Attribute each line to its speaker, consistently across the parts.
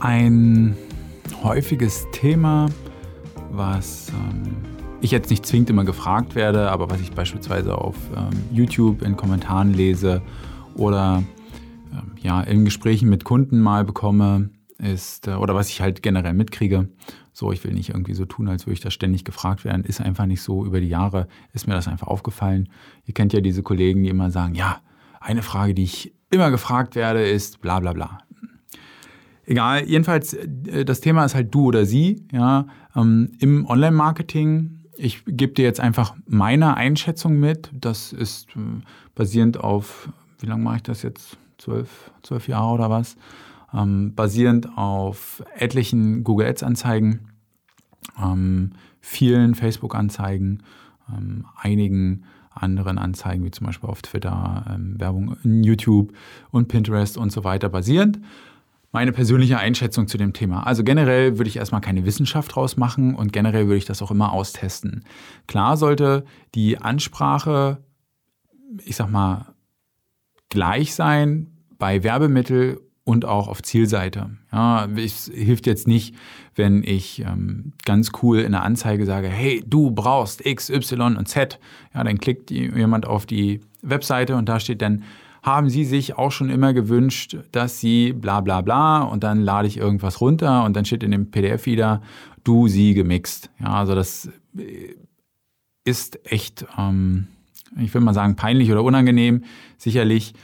Speaker 1: Ein häufiges Thema, was ähm, ich jetzt nicht zwingend immer gefragt werde, aber was ich beispielsweise auf ähm, YouTube in Kommentaren lese oder ähm, ja, in Gesprächen mit Kunden mal bekomme, ist, äh, oder was ich halt generell mitkriege, so, ich will nicht irgendwie so tun, als würde ich das ständig gefragt werden, ist einfach nicht so. Über die Jahre ist mir das einfach aufgefallen. Ihr kennt ja diese Kollegen, die immer sagen, ja, eine Frage, die ich immer gefragt werde, ist bla bla bla. Egal, jedenfalls, äh, das Thema ist halt du oder sie, ja, ähm, im Online-Marketing. Ich gebe dir jetzt einfach meine Einschätzung mit. Das ist äh, basierend auf, wie lange mache ich das jetzt? Zwölf, zwölf Jahre oder was? Ähm, basierend auf etlichen Google Ads-Anzeigen, ähm, vielen Facebook-Anzeigen, ähm, einigen anderen Anzeigen, wie zum Beispiel auf Twitter, ähm, Werbung in YouTube und Pinterest und so weiter basierend meine persönliche Einschätzung zu dem Thema. Also generell würde ich erstmal keine Wissenschaft draus machen und generell würde ich das auch immer austesten. Klar sollte die Ansprache, ich sag mal, gleich sein bei Werbemittel und auch auf Zielseite. Ja, es hilft jetzt nicht, wenn ich ähm, ganz cool in der Anzeige sage, hey, du brauchst X, Y und Z. Ja, dann klickt jemand auf die Webseite und da steht dann haben Sie sich auch schon immer gewünscht, dass Sie bla bla bla und dann lade ich irgendwas runter und dann steht in dem PDF wieder du, sie gemixt. Ja, also das äh, ist echt, ähm, ich will mal sagen, peinlich oder unangenehm, sicherlich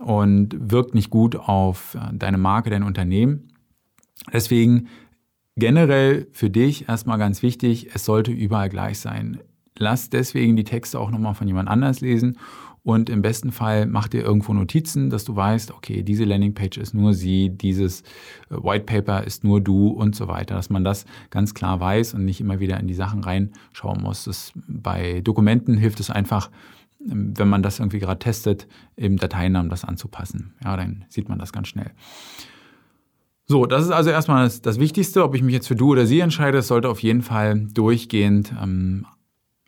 Speaker 1: und wirkt nicht gut auf äh, deine Marke, dein Unternehmen. Deswegen generell für dich erstmal ganz wichtig, es sollte überall gleich sein. Lass deswegen die Texte auch nochmal von jemand anders lesen und im besten Fall mach dir irgendwo Notizen, dass du weißt, okay, diese Landingpage ist nur sie, dieses äh, White Paper ist nur du und so weiter, dass man das ganz klar weiß und nicht immer wieder in die Sachen reinschauen muss. Das, bei Dokumenten hilft es einfach, ähm, wenn man das irgendwie gerade testet, im Dateinamen das anzupassen. Ja, dann sieht man das ganz schnell. So, das ist also erstmal das, das Wichtigste. Ob ich mich jetzt für du oder sie entscheide, es sollte auf jeden Fall durchgehend ähm,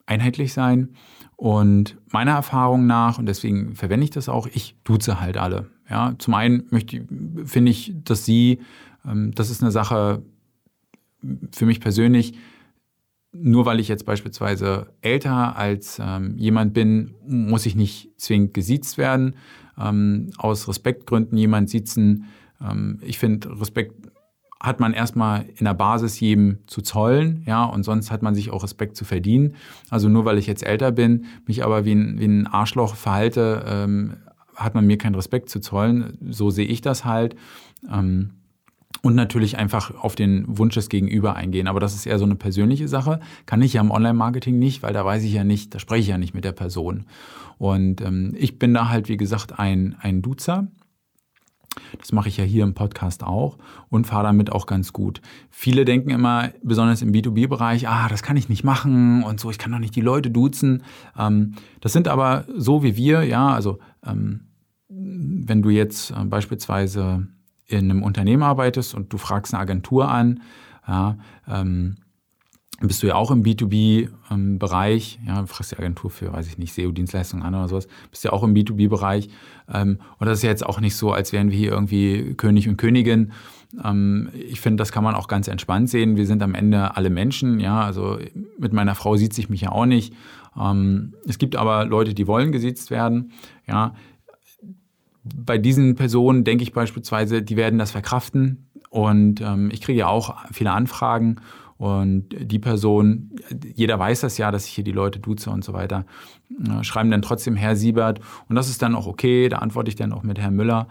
Speaker 1: einheitlich sein. Und meiner Erfahrung nach, und deswegen verwende ich das auch, ich duze halt alle. Ja, zum einen möchte, finde ich, dass sie, ähm, das ist eine Sache für mich persönlich, nur weil ich jetzt beispielsweise älter als ähm, jemand bin, muss ich nicht zwingend gesiezt werden. Ähm, aus Respektgründen jemand siezen. Ähm, ich finde, Respekt hat man erstmal in der Basis jedem zu zollen, ja, und sonst hat man sich auch Respekt zu verdienen. Also nur weil ich jetzt älter bin, mich aber wie ein, wie ein Arschloch verhalte, ähm, hat man mir keinen Respekt zu zollen. So sehe ich das halt. Ähm, und natürlich einfach auf den Wunsch des Gegenüber eingehen. Aber das ist eher so eine persönliche Sache. Kann ich ja im Online-Marketing nicht, weil da weiß ich ja nicht, da spreche ich ja nicht mit der Person. Und ähm, ich bin da halt, wie gesagt, ein, ein Duzer. Das mache ich ja hier im Podcast auch und fahre damit auch ganz gut. Viele denken immer, besonders im B2B-Bereich, ah, das kann ich nicht machen und so, ich kann doch nicht die Leute duzen. Ähm, das sind aber so wie wir, ja, also ähm, wenn du jetzt äh, beispielsweise in einem Unternehmen arbeitest und du fragst eine Agentur an, ja, ähm, bist du ja auch im B2B-Bereich, ähm, ja, fragst die Agentur für, weiß ich nicht, SEO-Dienstleistungen an oder sowas, bist ja auch im B2B-Bereich. Ähm, und das ist ja jetzt auch nicht so, als wären wir hier irgendwie König und Königin. Ähm, ich finde, das kann man auch ganz entspannt sehen. Wir sind am Ende alle Menschen, ja, also mit meiner Frau sieht sich mich ja auch nicht. Es gibt aber Leute, die wollen gesiezt werden, ja. Bei diesen Personen denke ich beispielsweise, die werden das verkraften. Und ich kriege ja auch viele Anfragen und die Person, jeder weiß das ja, dass ich hier die Leute duze und so weiter, äh, schreiben dann trotzdem Herr Siebert. Und das ist dann auch okay, da antworte ich dann auch mit Herrn Müller.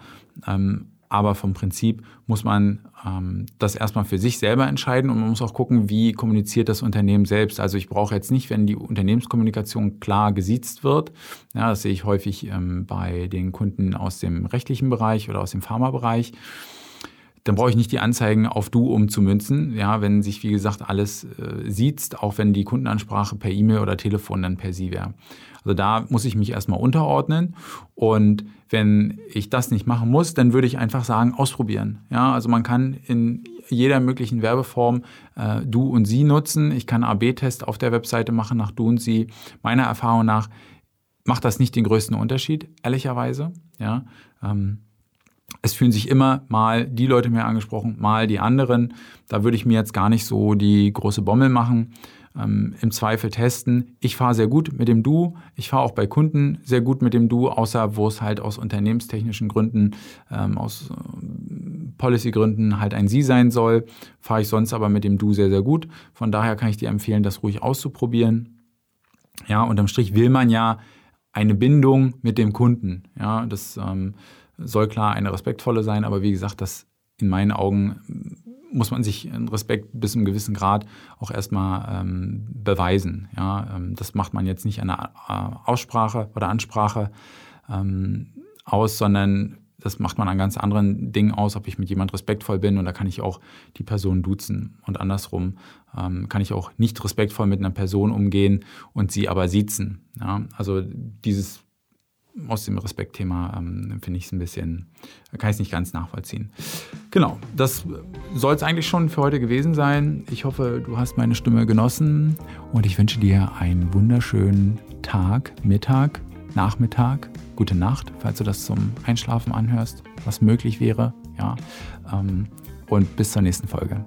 Speaker 1: Ähm, aber vom Prinzip muss man ähm, das erstmal für sich selber entscheiden und man muss auch gucken, wie kommuniziert das Unternehmen selbst. Also ich brauche jetzt nicht, wenn die Unternehmenskommunikation klar gesiezt wird, ja, das sehe ich häufig ähm, bei den Kunden aus dem rechtlichen Bereich oder aus dem Pharmabereich, dann brauche ich nicht die Anzeigen auf du umzumünzen, ja, wenn sich, wie gesagt, alles äh, sieht, auch wenn die Kundenansprache per E-Mail oder Telefon dann per sie wäre. Also da muss ich mich erstmal unterordnen und wenn ich das nicht machen muss, dann würde ich einfach sagen, ausprobieren. Ja, also man kann in jeder möglichen Werbeform äh, du und sie nutzen. Ich kann AB-Test auf der Webseite machen nach du und sie. Meiner Erfahrung nach macht das nicht den größten Unterschied, ehrlicherweise. Ja, ähm, es fühlen sich immer mal die Leute mehr angesprochen, mal die anderen. Da würde ich mir jetzt gar nicht so die große Bommel machen. Ähm, Im Zweifel testen. Ich fahre sehr gut mit dem Du. Ich fahre auch bei Kunden sehr gut mit dem Du, außer wo es halt aus unternehmenstechnischen Gründen, ähm, aus äh, Policy-Gründen halt ein Sie sein soll. Fahre ich sonst aber mit dem Du sehr, sehr gut. Von daher kann ich dir empfehlen, das ruhig auszuprobieren. Ja, unterm Strich will man ja eine Bindung mit dem Kunden. Ja, das ähm, soll klar eine respektvolle sein, aber wie gesagt, das in meinen Augen muss man sich Respekt bis zu einem gewissen Grad auch erstmal ähm, beweisen. Ja, ähm, das macht man jetzt nicht an der äh, Aussprache oder Ansprache ähm, aus, sondern das macht man an ganz anderen Dingen aus, ob ich mit jemand respektvoll bin und da kann ich auch die Person duzen. Und andersrum ähm, kann ich auch nicht respektvoll mit einer Person umgehen und sie aber siezen. Ja, also dieses aus dem Respektthema ähm, finde ich es ein bisschen, kann ich es nicht ganz nachvollziehen. Genau, das soll es eigentlich schon für heute gewesen sein. Ich hoffe, du hast meine Stimme genossen und ich wünsche dir einen wunderschönen Tag, Mittag, Nachmittag, gute Nacht, falls du das zum Einschlafen anhörst, was möglich wäre. Ja, ähm, und bis zur nächsten Folge.